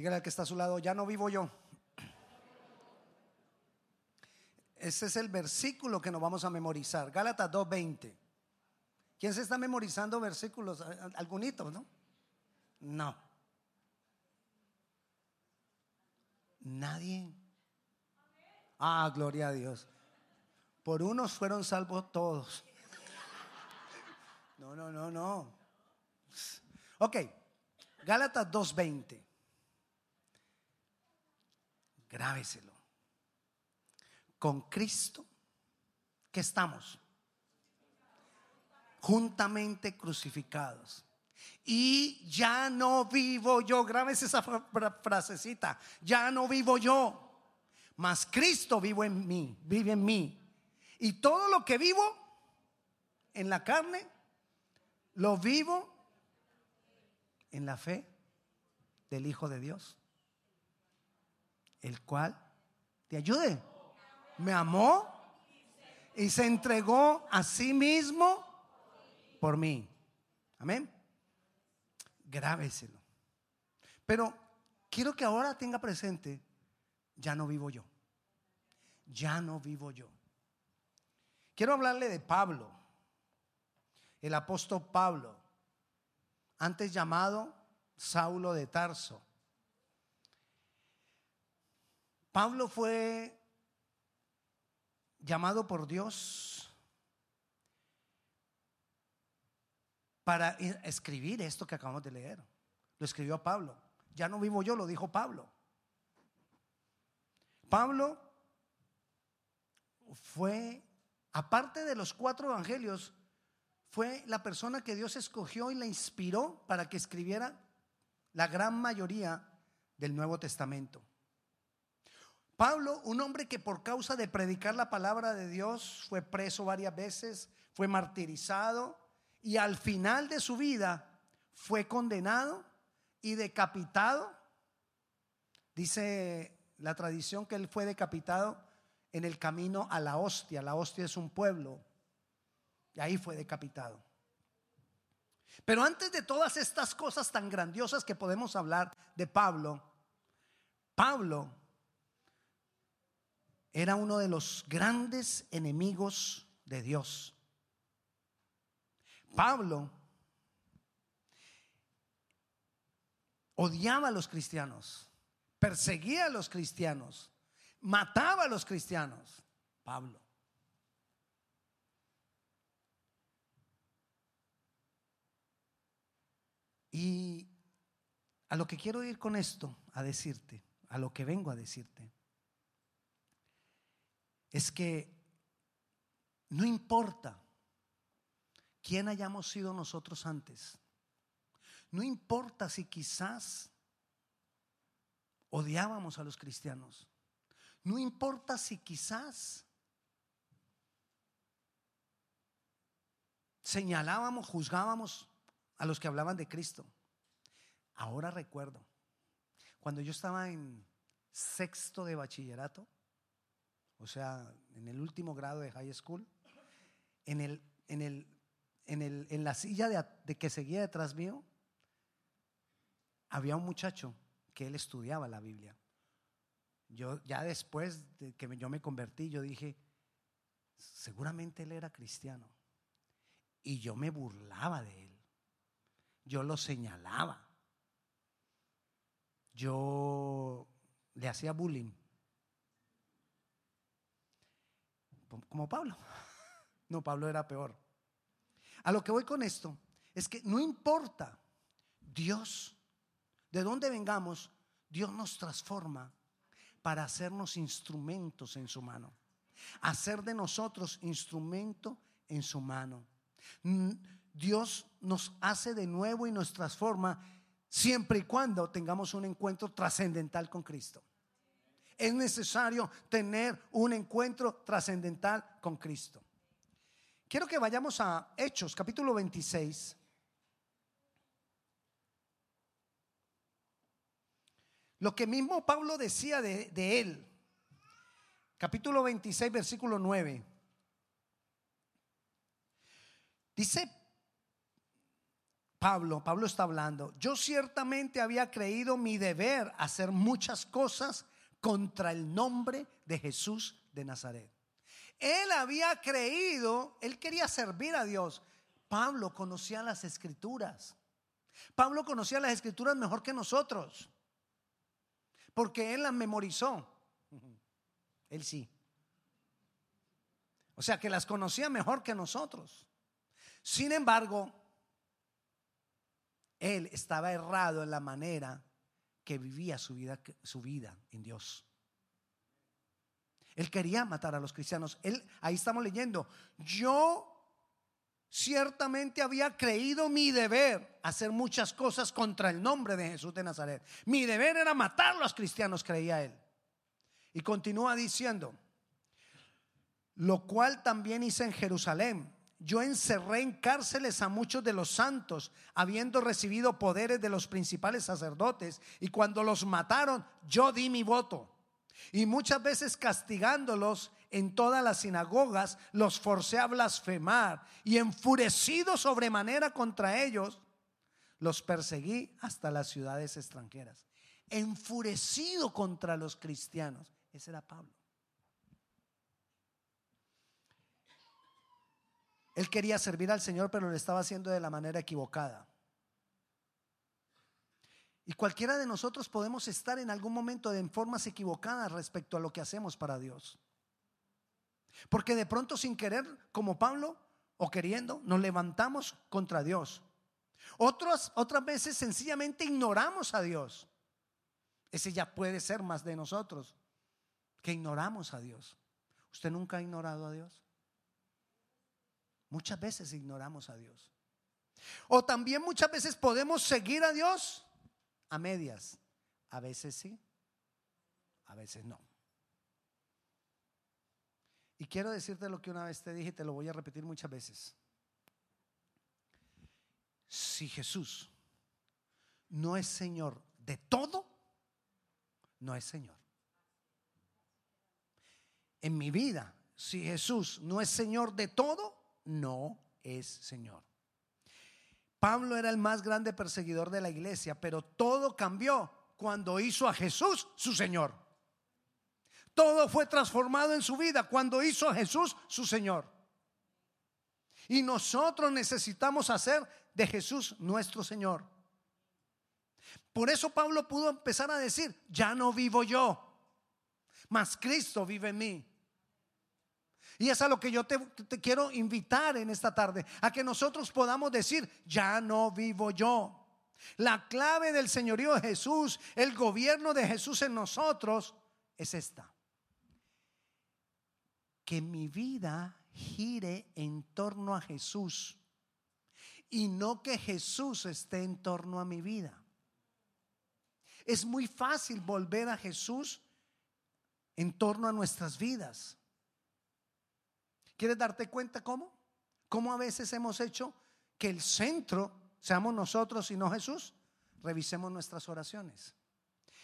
Dígale al que está a su lado, ya no vivo yo. Ese es el versículo que nos vamos a memorizar. Gálatas 2.20. ¿Quién se está memorizando versículos? Algunitos, ¿no? No. Nadie. Ah, gloria a Dios. Por unos fueron salvos todos. No, no, no, no. Ok, Gálatas 2.20. Grábeselo. Con Cristo, que estamos juntamente crucificados. Y ya no vivo yo, grábese esa frasecita, ya no vivo yo, mas Cristo vivo en mí, vive en mí. Y todo lo que vivo en la carne, lo vivo en la fe del Hijo de Dios, el cual te ayude. Me amó y se entregó a sí mismo por mí. Amén. Grábeselo. Pero quiero que ahora tenga presente, ya no vivo yo. Ya no vivo yo. Quiero hablarle de Pablo, el apóstol Pablo antes llamado Saulo de Tarso. Pablo fue llamado por Dios para escribir esto que acabamos de leer. Lo escribió Pablo. Ya no vivo yo, lo dijo Pablo. Pablo fue, aparte de los cuatro evangelios, fue la persona que Dios escogió y la inspiró para que escribiera la gran mayoría del Nuevo Testamento. Pablo, un hombre que por causa de predicar la palabra de Dios fue preso varias veces, fue martirizado y al final de su vida fue condenado y decapitado. Dice la tradición que él fue decapitado en el camino a la hostia. La hostia es un pueblo y ahí fue decapitado. Pero antes de todas estas cosas tan grandiosas que podemos hablar de Pablo, Pablo era uno de los grandes enemigos de Dios. Pablo odiaba a los cristianos, perseguía a los cristianos, mataba a los cristianos. Pablo. Y a lo que quiero ir con esto, a decirte, a lo que vengo a decirte, es que no importa quién hayamos sido nosotros antes, no importa si quizás odiábamos a los cristianos, no importa si quizás señalábamos, juzgábamos a los que hablaban de Cristo. Ahora recuerdo, cuando yo estaba en sexto de bachillerato, o sea, en el último grado de high school, en, el, en, el, en, el, en la silla de, de que seguía detrás mío, había un muchacho que él estudiaba la Biblia. Yo ya después de que yo me convertí, yo dije, seguramente él era cristiano. Y yo me burlaba de él yo lo señalaba. Yo le hacía bullying. Como Pablo. No, Pablo era peor. A lo que voy con esto es que no importa Dios, de dónde vengamos, Dios nos transforma para hacernos instrumentos en su mano. Hacer de nosotros instrumento en su mano. Dios nos hace de nuevo y nos transforma siempre y cuando tengamos un encuentro trascendental con Cristo. Es necesario tener un encuentro trascendental con Cristo. Quiero que vayamos a Hechos, capítulo 26. Lo que mismo Pablo decía de, de él. Capítulo 26, versículo 9. Dice Pablo, Pablo está hablando, yo ciertamente había creído mi deber hacer muchas cosas contra el nombre de Jesús de Nazaret. Él había creído, él quería servir a Dios. Pablo conocía las escrituras. Pablo conocía las escrituras mejor que nosotros, porque él las memorizó. Él sí. O sea que las conocía mejor que nosotros. Sin embargo, él estaba errado en la manera que vivía su vida, su vida en Dios. Él quería matar a los cristianos. Él, ahí estamos leyendo, yo ciertamente había creído mi deber hacer muchas cosas contra el nombre de Jesús de Nazaret. Mi deber era matar a los cristianos, creía él. Y continúa diciendo, lo cual también hice en Jerusalén yo encerré en cárceles a muchos de los santos, habiendo recibido poderes de los principales sacerdotes, y cuando los mataron, yo di mi voto. Y muchas veces castigándolos en todas las sinagogas, los forcé a blasfemar, y enfurecido sobremanera contra ellos, los perseguí hasta las ciudades extranjeras. Enfurecido contra los cristianos. Ese era Pablo. Él quería servir al Señor, pero lo estaba haciendo de la manera equivocada. Y cualquiera de nosotros podemos estar en algún momento en formas equivocadas respecto a lo que hacemos para Dios. Porque de pronto sin querer, como Pablo, o queriendo, nos levantamos contra Dios. Otras, otras veces sencillamente ignoramos a Dios. Ese ya puede ser más de nosotros, que ignoramos a Dios. ¿Usted nunca ha ignorado a Dios? Muchas veces ignoramos a Dios. O también muchas veces podemos seguir a Dios a medias. A veces sí, a veces no. Y quiero decirte lo que una vez te dije y te lo voy a repetir muchas veces. Si Jesús no es Señor de todo, no es Señor. En mi vida, si Jesús no es Señor de todo, no es Señor. Pablo era el más grande perseguidor de la iglesia, pero todo cambió cuando hizo a Jesús su Señor. Todo fue transformado en su vida cuando hizo a Jesús su Señor. Y nosotros necesitamos hacer de Jesús nuestro Señor. Por eso Pablo pudo empezar a decir, ya no vivo yo, mas Cristo vive en mí. Y es a lo que yo te, quiero invitar en esta tarde, a que nosotros podamos decir, ya no vivo yo. La clave del señorío de Jesús, el gobierno de Jesús en nosotros, es esta. Que mi vida gire en torno a Jesús y no que Jesús esté en torno a mi vida. Es muy fácil volver a Jesús en torno a nuestras vidas. ¿Quieres darte cuenta cómo? ¿Cómo a veces hemos hecho que el centro seamos nosotros y no Jesús? Revisemos nuestras oraciones.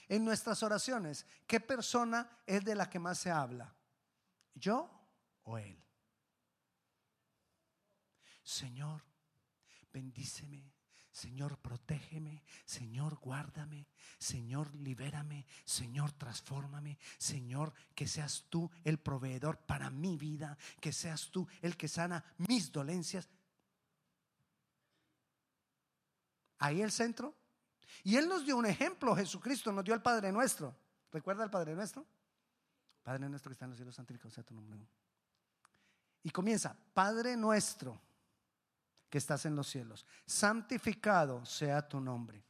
En nuestras oraciones, ¿qué persona es de la que más se habla? ¿Yo o Él? Señor, bendíceme, Señor, protégeme, Señor, guárdame, Señor, libérame, Señor, transfórmame, Señor, que seas tú el proveedor para mi vida, que seas tú el que sana mis dolencias. Ahí el centro. Y Él nos dio un ejemplo, Jesucristo nos dio el Padre Nuestro. ¿Recuerda el Padre Nuestro? Padre Nuestro que está en los cielos, santificado sea tu nombre. Y comienza, Padre Nuestro que estás en los cielos. Santificado sea tu nombre.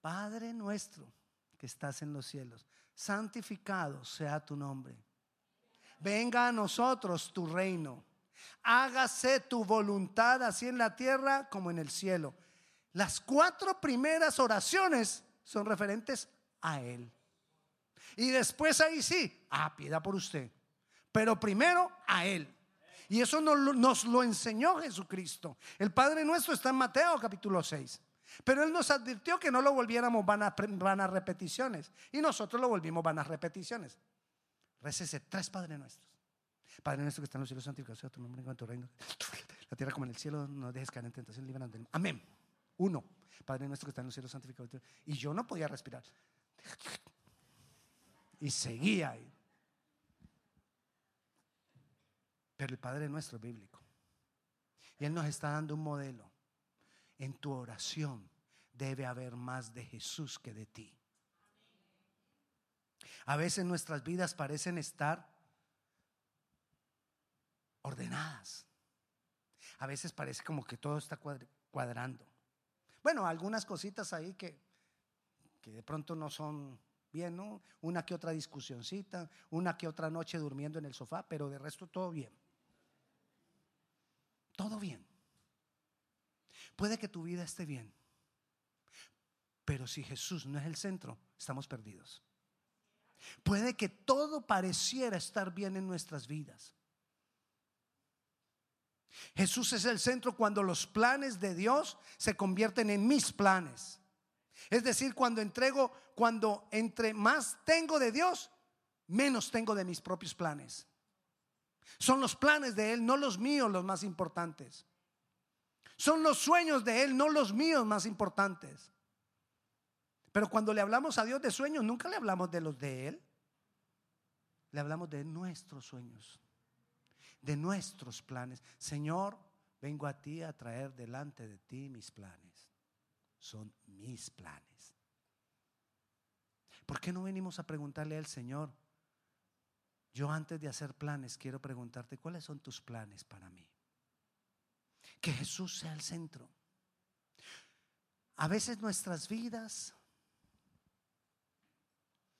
Padre nuestro que estás en los cielos, santificado sea tu nombre. Venga a nosotros tu reino. Hágase tu voluntad así en la tierra como en el cielo. Las cuatro primeras oraciones son referentes a Él. Y después ahí sí, ah, pieda por usted pero primero a Él. Y eso nos, lo enseñó Jesucristo. El Padre nuestro está en Mateo capítulo 6. Pero Él nos advirtió que no lo volviéramos vanas, vanas repeticiones. Y nosotros lo volvimos vanas repeticiones. Recese tres Padres nuestros. Padre nuestro que está en los cielos, santificado sea tu nombre, en tu reino. La tierra como en el cielo, no dejes caer en tentación, líbranos del Amén. Uno. Padre nuestro que está en los cielos, santificado. Y yo no podía respirar. Y seguía ahí. Pero el Padre nuestro es bíblico. Y Él nos está dando un modelo. En tu oración debe haber más de Jesús que de ti. A veces nuestras vidas parecen estar ordenadas. A veces parece como que todo está cuadrando. Bueno, algunas cositas ahí que, que de pronto no son bien, ¿no? Una que otra discusioncita, una que otra noche durmiendo en el sofá, pero de resto todo bien. Todo bien. Puede que tu vida esté bien, pero si Jesús no es el centro, estamos perdidos. Puede que todo pareciera estar bien en nuestras vidas. Jesús es el centro cuando los planes de Dios se convierten en mis planes. Es decir, cuando entrego, cuando entre más tengo de Dios, menos tengo de mis propios planes. Son los planes de Él, no los míos, los más importantes. Son los sueños de Él, no los míos más importantes. Pero cuando le hablamos a Dios de sueños, nunca le hablamos de los de Él. Le hablamos de nuestros sueños, de nuestros planes. Señor, vengo a ti a traer delante de ti mis planes. Son mis planes. ¿Por qué no venimos a preguntarle al Señor? Yo antes de hacer planes quiero preguntarte, ¿cuáles son tus planes para mí? Que Jesús sea el centro. A veces nuestras vidas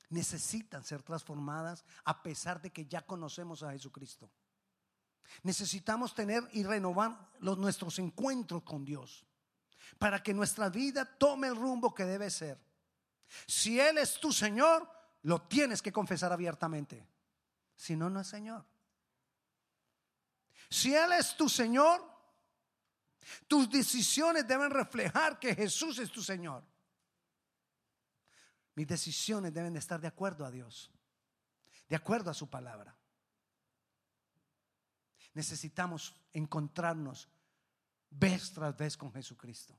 necesitan ser transformadas a pesar de que ya conocemos a Jesucristo. Necesitamos tener y renovar los, nuestros encuentros con Dios para que nuestra vida tome el rumbo que debe ser. Si Él es tu Señor, lo tienes que confesar abiertamente. Si no, no es Señor. Si Él es tu Señor, tus decisiones deben reflejar que Jesús es tu Señor. Mis decisiones deben de estar de acuerdo a Dios, de acuerdo a su palabra. Necesitamos encontrarnos vez tras vez con Jesucristo.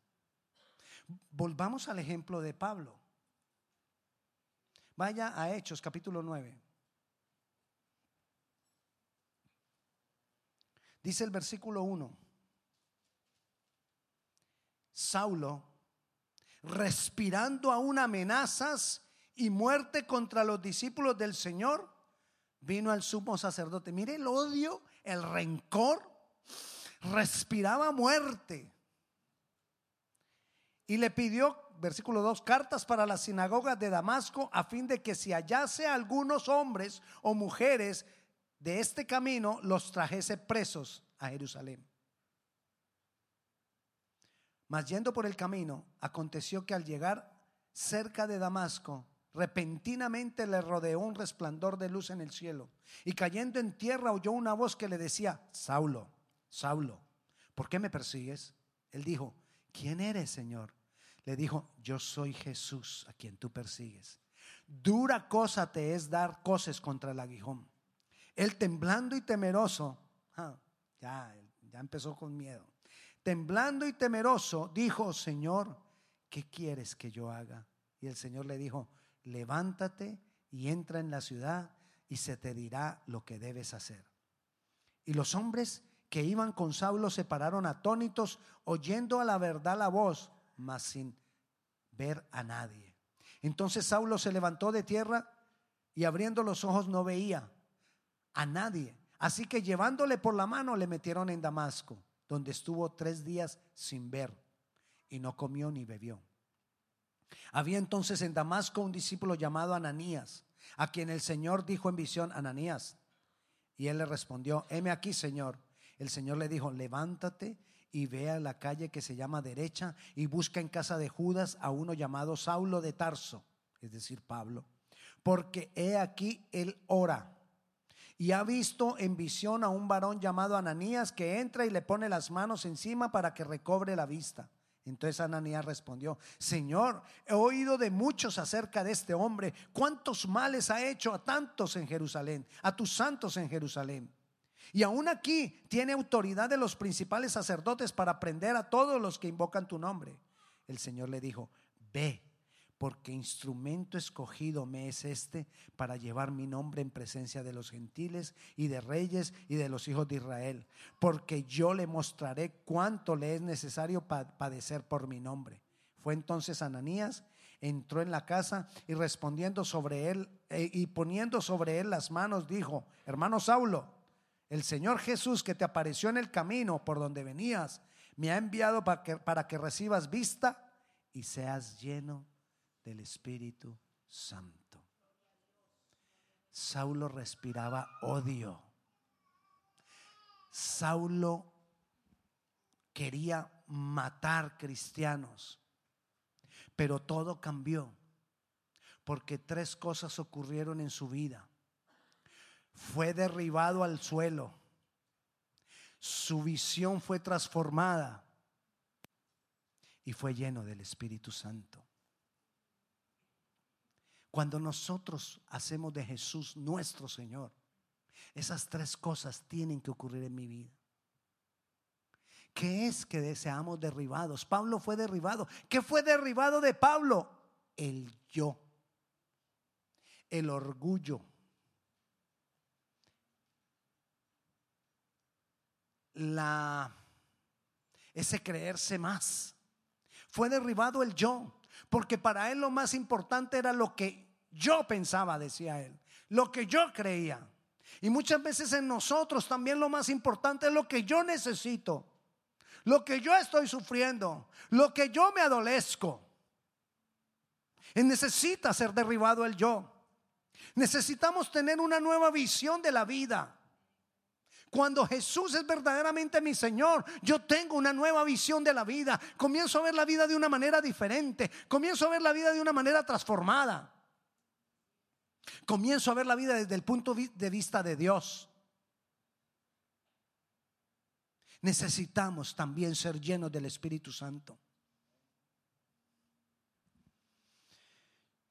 Volvamos al ejemplo de Pablo. Vaya a Hechos capítulo 9. Dice el versículo 1. Saulo respirando aún amenazas y muerte contra los discípulos del Señor, vino al sumo sacerdote. Mire el odio, el rencor, respiraba muerte. Y le pidió, versículo 2, cartas para las sinagogas de Damasco a fin de que si hallase algunos hombres o mujeres de este camino, los trajese presos a Jerusalén. Mas yendo por el camino, aconteció que al llegar cerca de Damasco, repentinamente le rodeó un resplandor de luz en el cielo. Y cayendo en tierra oyó una voz que le decía, Saulo, Saulo, ¿por qué me persigues? Él dijo, ¿quién eres, Señor? Le dijo, yo soy Jesús a quien tú persigues. Dura cosa te es dar coces contra el aguijón. Él temblando y temeroso, ah, ya, ya empezó con miedo temblando y temeroso, dijo, Señor, ¿qué quieres que yo haga? Y el Señor le dijo, levántate y entra en la ciudad y se te dirá lo que debes hacer. Y los hombres que iban con Saulo se pararon atónitos, oyendo a la verdad la voz, mas sin ver a nadie. Entonces Saulo se levantó de tierra y abriendo los ojos no veía a nadie. Así que llevándole por la mano le metieron en Damasco donde estuvo tres días sin ver y no comió ni bebió. Había entonces en Damasco un discípulo llamado Ananías, a quien el Señor dijo en visión, Ananías. Y él le respondió, heme aquí, Señor. El Señor le dijo, levántate y ve a la calle que se llama derecha y busca en casa de Judas a uno llamado Saulo de Tarso, es decir, Pablo, porque he aquí él ora y ha visto en visión a un varón llamado Ananías que entra y le pone las manos encima para que recobre la vista. Entonces Ananías respondió, Señor, he oído de muchos acerca de este hombre, cuántos males ha hecho a tantos en Jerusalén, a tus santos en Jerusalén. Y aún aquí tiene autoridad de los principales sacerdotes para prender a todos los que invocan tu nombre. El Señor le dijo, ve, porque instrumento escogido me es este para llevar mi nombre en presencia de los gentiles y de reyes y de los hijos de Israel, porque yo le mostraré cuánto le es necesario padecer por mi nombre. Fue entonces Ananías, entró en la casa y respondiendo sobre él eh, y poniendo sobre él las manos, dijo, hermano Saulo, el Señor Jesús que te apareció en el camino por donde venías, me ha enviado para que, para que recibas vista y seas lleno del Espíritu Santo. Saulo respiraba odio. Saulo quería matar cristianos, pero todo cambió porque tres cosas ocurrieron en su vida fue derribado al suelo. Su visión fue transformada y fue lleno del Espíritu Santo. Cuando nosotros hacemos de Jesús nuestro Señor, esas tres cosas tienen que ocurrir en mi vida. ¿Qué es que deseamos derribados? Pablo fue derribado. ¿Qué fue derribado de Pablo? El yo, el orgullo la, ese creerse más. Fue derribado el yo, porque para él lo más importante era lo que yo pensaba, decía él, lo que yo creía. Y muchas veces en nosotros también lo más importante es lo que yo necesito, lo que yo estoy sufriendo, lo que yo me adolezco. Y necesita ser derribado el yo. Necesitamos tener una nueva visión de la vida. Cuando Jesús es verdaderamente mi Señor, yo tengo una nueva visión de la vida. Comienzo a ver la vida de una manera diferente. Comienzo a ver la vida de una manera transformada. Comienzo a ver la vida desde el punto de vista de Dios. Necesitamos también ser llenos del Espíritu Santo.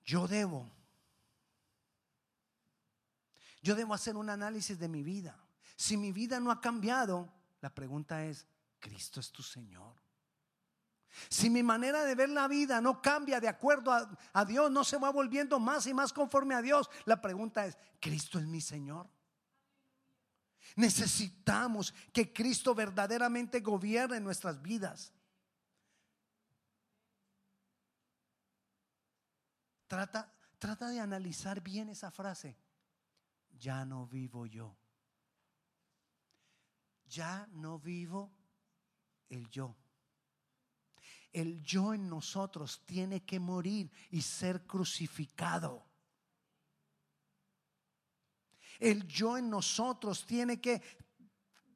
Yo debo, yo debo hacer un análisis de mi vida. Si mi vida no ha cambiado, la pregunta es, ¿Cristo es tu Señor? Si mi manera de ver la vida no cambia de acuerdo a, Dios, no se va volviendo más y más conforme a Dios, la pregunta es, ¿Cristo es mi Señor? Necesitamos que Cristo verdaderamente gobierne nuestras vidas. Trata, trata de analizar bien esa frase. Ya no vivo yo ya no vivo el yo. El yo en nosotros tiene que morir y ser crucificado. El yo en nosotros tiene que,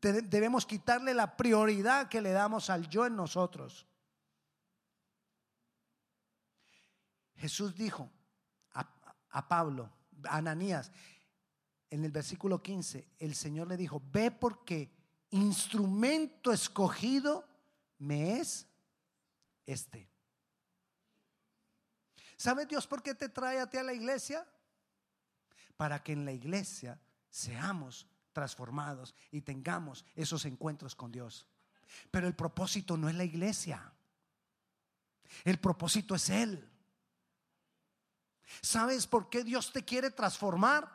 debemos quitarle la prioridad que le damos al yo en nosotros. Jesús dijo a, a Pablo, a Ananías, en el versículo 15, el Señor le dijo, ve porque instrumento escogido me es este. ¿Sabes Dios por qué te trae a ti a la iglesia? Para que en la iglesia seamos transformados y tengamos esos encuentros con Dios. Pero el propósito no es la iglesia. El propósito es Él. ¿Sabes por qué Dios te quiere transformar?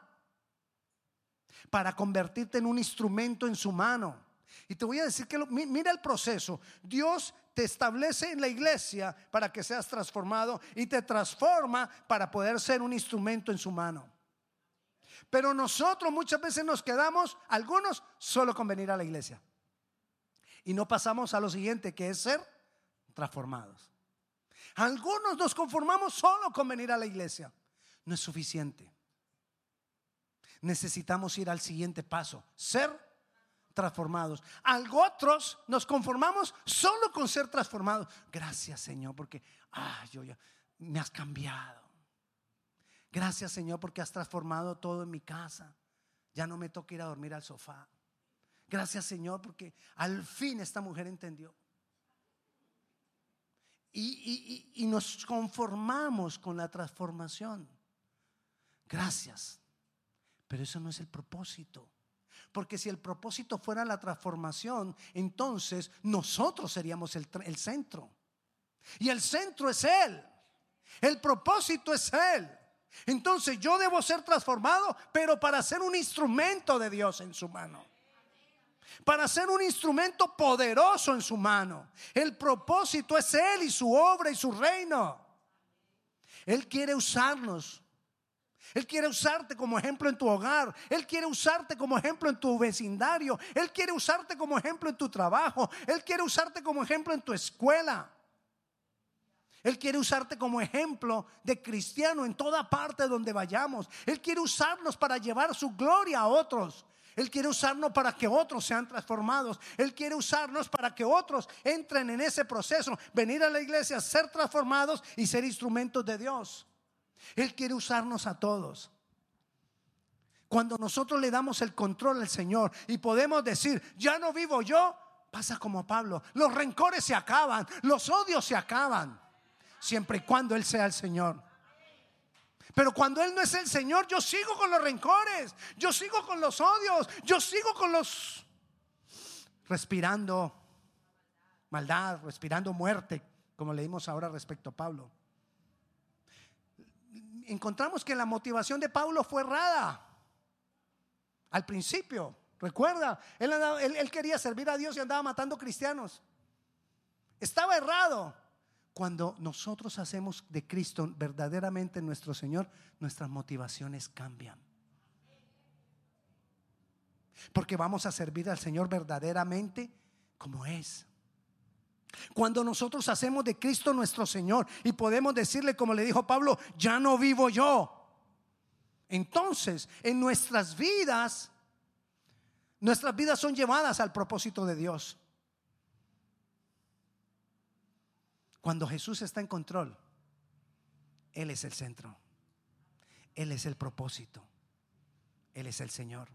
Para convertirte en un instrumento en su mano. Y te voy a decir que mira el proceso. Dios te establece en la iglesia para que seas transformado y te transforma para poder ser un instrumento en su mano. Pero nosotros muchas veces nos quedamos, algunos, solo con venir a la iglesia. Y no pasamos a lo siguiente, que es ser transformados. Algunos nos conformamos solo con venir a la iglesia. No es suficiente. Necesitamos ir al siguiente paso, ser transformados. Algo otros nos conformamos solo con ser transformados. Gracias, Señor, porque ah, yo ya me has cambiado. Gracias, Señor, porque has transformado todo en mi casa. Ya no me toca ir a dormir al sofá. Gracias, Señor, porque al fin esta mujer entendió. Y, y nos conformamos con la transformación. Gracias. Pero eso no es el propósito. Porque si el propósito fuera la transformación, entonces nosotros seríamos el, el centro. Y el centro es Él. El propósito es Él. Entonces yo debo ser transformado, pero para ser un instrumento de Dios en su mano. Para ser un instrumento poderoso en su mano. El propósito es Él y su obra y su reino. Él quiere usarnos. Él quiere usarte como ejemplo en tu hogar. Él quiere usarte como ejemplo en tu vecindario. Él quiere usarte como ejemplo en tu trabajo. Él quiere usarte como ejemplo en tu escuela. Él quiere usarte como ejemplo de cristiano en toda parte donde vayamos. Él quiere usarnos para llevar su gloria a otros. Él quiere usarnos para que otros sean transformados. Él quiere usarnos para que otros entren en ese proceso. Venir a la iglesia, ser transformados y ser instrumentos de Dios. Él quiere usarnos a todos. Cuando nosotros le damos el control al Señor y podemos decir, ya no vivo yo, pasa como Pablo. Los rencores se acaban, los odios se acaban siempre y cuando Él sea el Señor. Pero cuando Él no es el Señor, yo sigo con los rencores, yo sigo con los odios, yo sigo con los respirando maldad, respirando muerte, como leímos ahora respecto a Pablo. Encontramos que la motivación de Pablo fue errada al principio. Recuerda, él, él quería servir a Dios y andaba matando cristianos. Estaba errado. Cuando nosotros hacemos de Cristo verdaderamente nuestro Señor, nuestras motivaciones cambian. Porque vamos a servir al Señor verdaderamente como es. Cuando nosotros hacemos de Cristo nuestro Señor y podemos decirle, como le dijo Pablo, ya no vivo yo. Entonces, en nuestras vidas, nuestras vidas son llevadas al propósito de Dios. Cuando Jesús está en control, Él es el centro. Él es el propósito. Él es el Señor.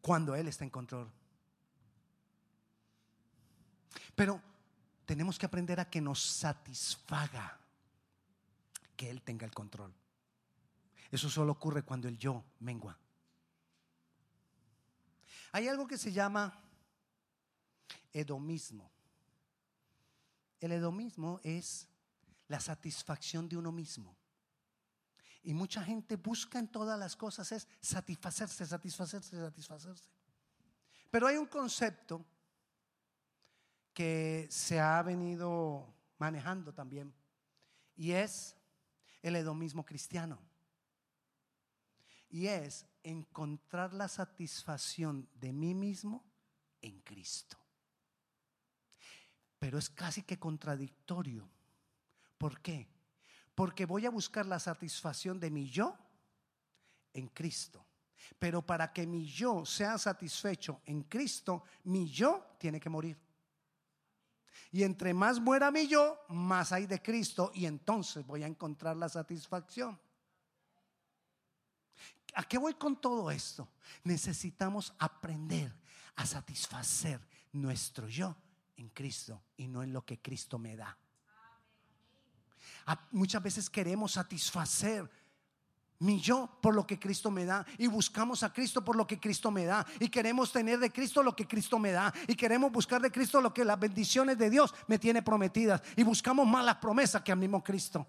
Cuando Él está en control. Pero tenemos que aprender a que nos satisfaga que Él tenga el control. Eso solo ocurre cuando el yo mengua. Hay algo que se llama edomismo. El edomismo es la satisfacción de uno mismo. Y mucha gente busca en todas las cosas es satisfacerse, satisfacerse, satisfacerse. Pero hay un concepto que se ha venido manejando también y es el edomismo cristiano. Y es encontrar la satisfacción de mí mismo en Cristo. Pero es casi que contradictorio. ¿Por qué? Porque voy a buscar la satisfacción de mi yo en Cristo. Pero para que mi yo sea satisfecho en Cristo, mi yo tiene que morir. Y entre más muera mi yo, más hay de Cristo y entonces voy a encontrar la satisfacción. ¿A qué voy con todo esto? Necesitamos aprender a satisfacer nuestro yo en Cristo y no en lo que Cristo me da. Muchas veces queremos satisfacer mi yo por lo que Cristo me da y buscamos a Cristo por lo que Cristo me da y queremos tener de Cristo lo que Cristo me da y queremos buscar de Cristo lo que las bendiciones de Dios me tiene prometidas y buscamos más las promesas que al mismo Cristo.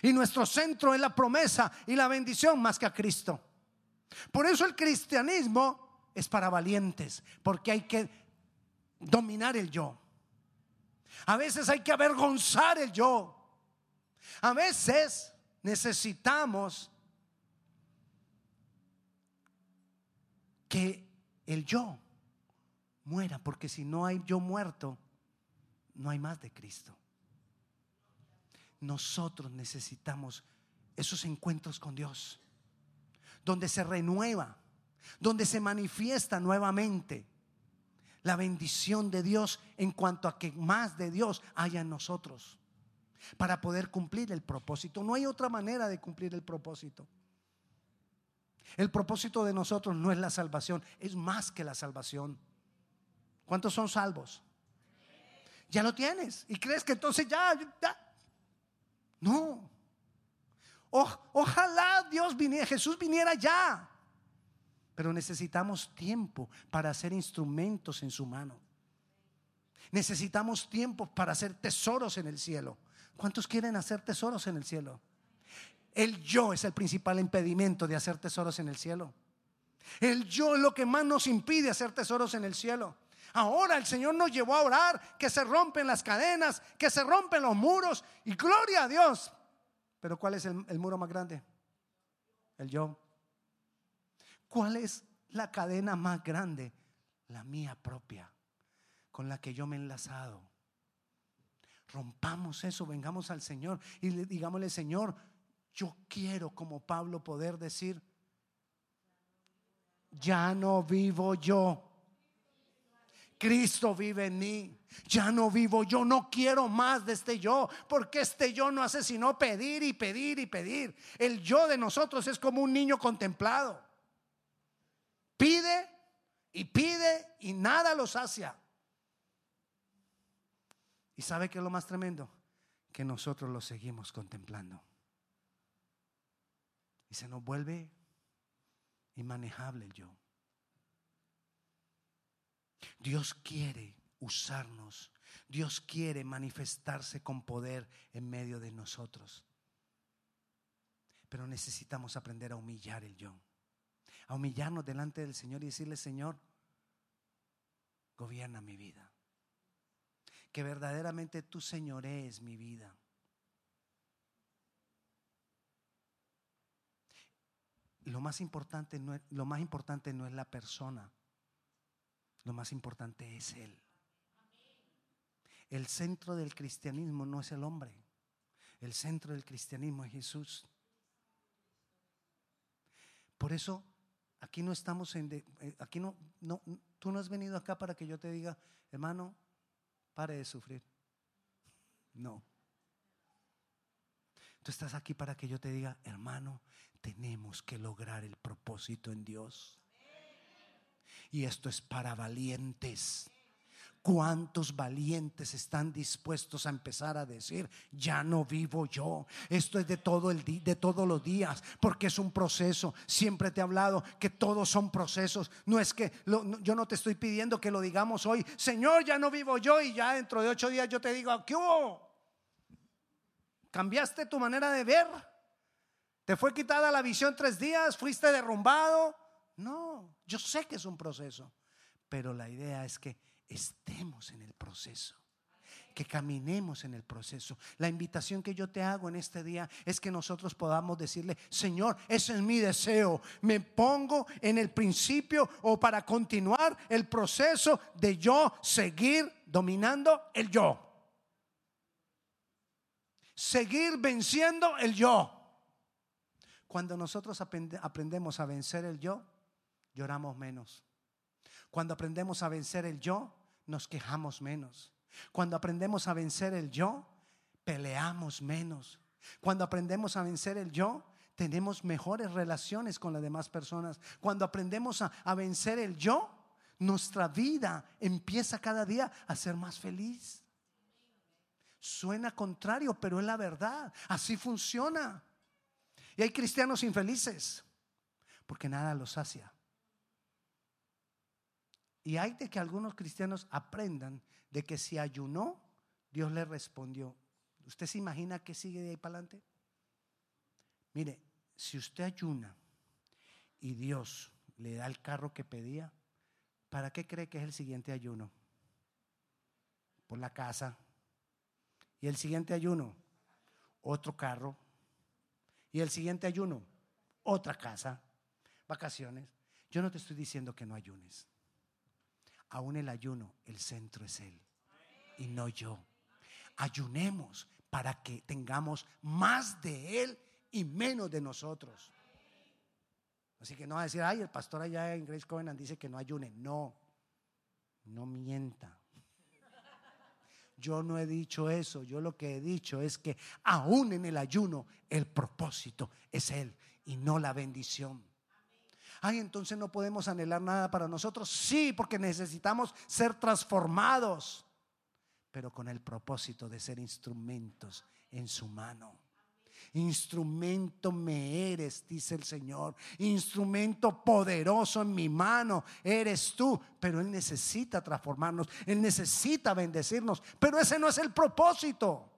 Y nuestro centro es la promesa y la bendición más que a Cristo. Por eso el cristianismo es para valientes, porque hay que dominar el yo. A veces hay que avergonzar el yo. A veces necesitamos que el yo muera, porque si no hay yo muerto, no hay más de Cristo. Nosotros necesitamos esos encuentros con Dios, donde se renueva, donde se manifiesta nuevamente la bendición de Dios en cuanto a que más de Dios haya en nosotros para poder cumplir el propósito. No hay otra manera de cumplir el propósito. El propósito de nosotros no es la salvación, es más que la salvación. ¿Cuántos son salvos? Ya lo tienes. ¿Y crees que entonces ya? No. ojalá Dios viniera, Jesús viniera ya. Pero necesitamos tiempo para hacer instrumentos en su mano. Necesitamos tiempo para hacer tesoros en el cielo. ¿Cuántos quieren hacer tesoros en el cielo? El yo es el principal impedimento de hacer tesoros en el cielo. El yo es lo que más nos impide hacer tesoros en el cielo. Ahora el Señor nos llevó a orar, que se rompen las cadenas, que se rompen los muros y gloria a Dios. Pero ¿cuál es el, muro más grande? El yo. ¿Cuál es la cadena más grande? La mía propia, con la que yo me he enlazado. Rompamos eso, vengamos al Señor y le, digámosle, Señor, yo quiero como Pablo poder decir, ya no vivo yo. Cristo vive en mí. Ya no vivo yo, no quiero más de este yo, porque este yo no hace sino pedir y pedir y pedir. El yo de nosotros es como un niño contemplado. Pide y pide y nada lo sacia. ¿Y sabe qué es lo más tremendo? Que nosotros lo seguimos contemplando. Y se nos vuelve inmanejable el yo. Dios quiere usarnos. Dios quiere manifestarse con poder en medio de nosotros. Pero necesitamos aprender a humillar el yo. A humillarnos delante del Señor y decirle, Señor, gobierna mi vida. Que verdaderamente tú señorees mi vida. Lo más importante no es, lo más importante no es la persona. Lo más importante es Él. El centro del cristianismo no es el hombre. El centro del cristianismo es Jesús. Por eso aquí no estamos en eh, aquí no, no tú no has venido acá para que yo te diga, hermano, pare de sufrir. No. Tú estás aquí para que yo te diga, hermano, tenemos que lograr el propósito en Dios. Y esto es para valientes. ¿Cuántos valientes están dispuestos a empezar a decir, ya no vivo yo? Esto es de todo el de todos los días, porque es un proceso. Siempre te he hablado que todos son procesos. No es que yo no te estoy pidiendo que lo digamos hoy, Señor, ya no vivo yo y ya dentro de ocho días yo te digo, ¿qué hubo? ¿Cambiaste tu manera de ver? ¿Te fue quitada la visión tres días? ¿Fuiste derrumbado? No, yo sé que es un proceso, pero la idea es que estemos en el proceso que caminemos en el proceso. La invitación que yo te hago en este día es que nosotros podamos decirle, Señor, ese es mi deseo. Me pongo en el principio o para continuar el proceso de yo seguir dominando el yo. Seguir venciendo el yo. Cuando nosotros aprendemos a vencer el yo, lloramos menos. Cuando aprendemos a vencer el yo, nos quejamos menos. Cuando aprendemos a vencer el yo, peleamos menos. Cuando aprendemos a vencer el yo, tenemos mejores relaciones con las demás personas. Cuando aprendemos a, a, vencer el yo, nuestra vida empieza cada día a ser más feliz. Suena contrario, pero es la verdad. Así funciona. Y hay cristianos infelices porque nada los sacia. Y hay de que algunos cristianos aprendan de que si ayunó, Dios le respondió. ¿Usted se imagina que sigue de ahí para adelante? Mire, si usted ayuna y Dios le da el carro que pedía, ¿para qué cree que es el siguiente ayuno? Por la casa. Y el siguiente ayuno, otro carro. Y el siguiente ayuno, otra casa, vacaciones. Yo no te estoy diciendo que no ayunes. Aún el ayuno, el centro es Él y no yo. Ayunemos para que tengamos más de Él y menos de nosotros. Así que no va a decir, ay, el pastor allá en Grace Covenant dice que no ayune. No, no mienta. Yo no he dicho eso, yo lo que he dicho es que aún en el ayuno el propósito es Él y no la bendición. Ay, entonces no podemos anhelar nada para nosotros. Sí, porque necesitamos ser transformados, pero con el propósito de ser instrumentos en su mano. Instrumento me eres, dice el Señor. Instrumento poderoso en mi mano eres tú. Pero Él necesita transformarnos. Él necesita bendecirnos. Pero ese no es el propósito.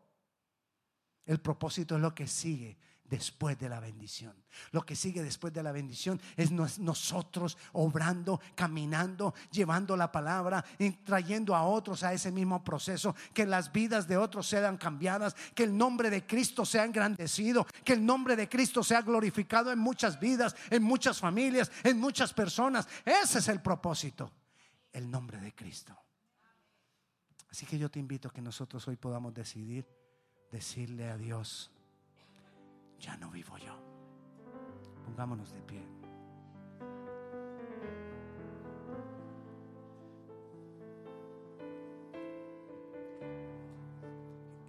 El propósito es lo que sigue después de la bendición. Lo que sigue después de la bendición es nosotros obrando, caminando, llevando la palabra y trayendo a otros a ese mismo proceso, que las vidas de otros sean cambiadas, que el nombre de Cristo sea engrandecido, que el nombre de Cristo sea glorificado en muchas vidas, en muchas familias, en muchas personas. Ese es el propósito, el nombre de Cristo. Así que yo te invito a que nosotros hoy podamos decidir decirle a Dios, ya no vivo yo. Pongámonos de pie.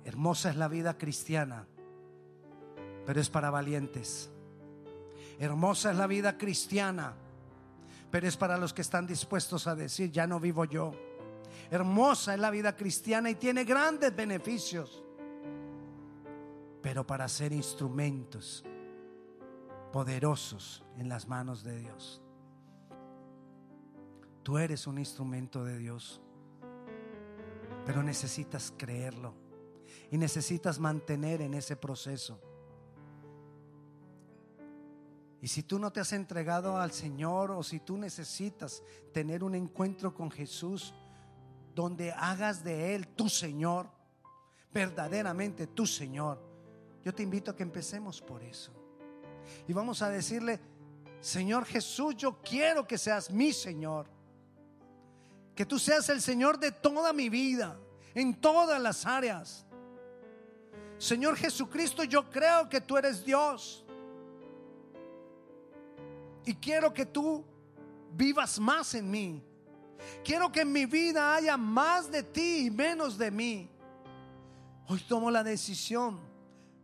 Hermosa es la vida cristiana, pero es para valientes. Hermosa es la vida cristiana, pero es para los que están dispuestos a decir, ya no vivo yo. Hermosa es la vida cristiana y tiene grandes beneficios pero para ser instrumentos poderosos en las manos de Dios. Tú eres un instrumento de Dios, pero necesitas creerlo y necesitas mantener en ese proceso. Y si tú no te has entregado al Señor o si tú necesitas tener un encuentro con Jesús donde hagas de Él tu Señor, verdaderamente tu Señor, yo te invito a que empecemos por eso. Y vamos a decirle, Señor Jesús, yo quiero que seas mi Señor. Que tú seas el Señor de toda mi vida, en todas las áreas. Señor Jesucristo, yo creo que tú eres Dios. Y quiero que tú vivas más en mí. Quiero que en mi vida haya más de ti y menos de mí. Hoy tomo la decisión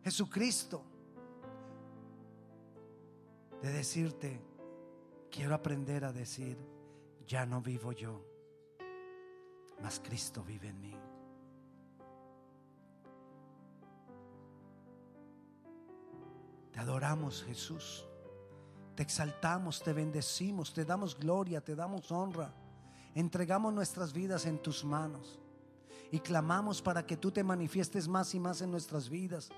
Jesucristo, de decirte, quiero aprender a decir, ya no vivo yo, mas Cristo vive en mí. Te adoramos Jesús, te exaltamos, te bendecimos, te damos gloria, te damos honra, entregamos nuestras vidas en tus manos y clamamos para que tú te manifiestes más y más en nuestras vidas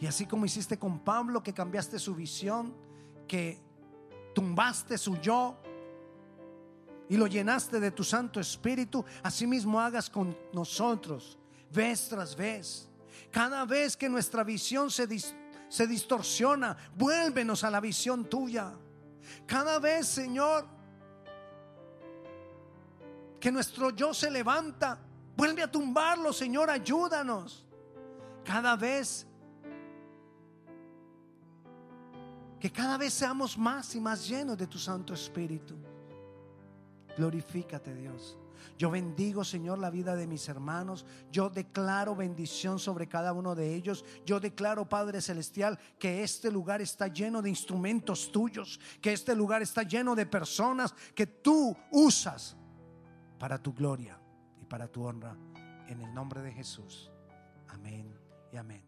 y así como hiciste con Pablo, que cambiaste su visión, que tumbaste su yo y lo llenaste de tu Santo Espíritu, así mismo hagas con nosotros, vez tras vez. Cada vez que nuestra visión se, se distorsiona, vuélvenos a la visión tuya. Cada vez, Señor, que nuestro yo se levanta, vuelve a tumbarlo, Señor, ayúdanos. Cada vez Que cada vez seamos más y más llenos de tu Santo Espíritu. Glorifícate Dios. Yo bendigo, Señor, la vida de mis hermanos. Yo declaro bendición sobre cada uno de ellos. Yo declaro, Padre Celestial, que este lugar está lleno de instrumentos tuyos, que este lugar está lleno de personas que tú usas para tu gloria y para tu honra. En el nombre de Jesús. Amén y amén.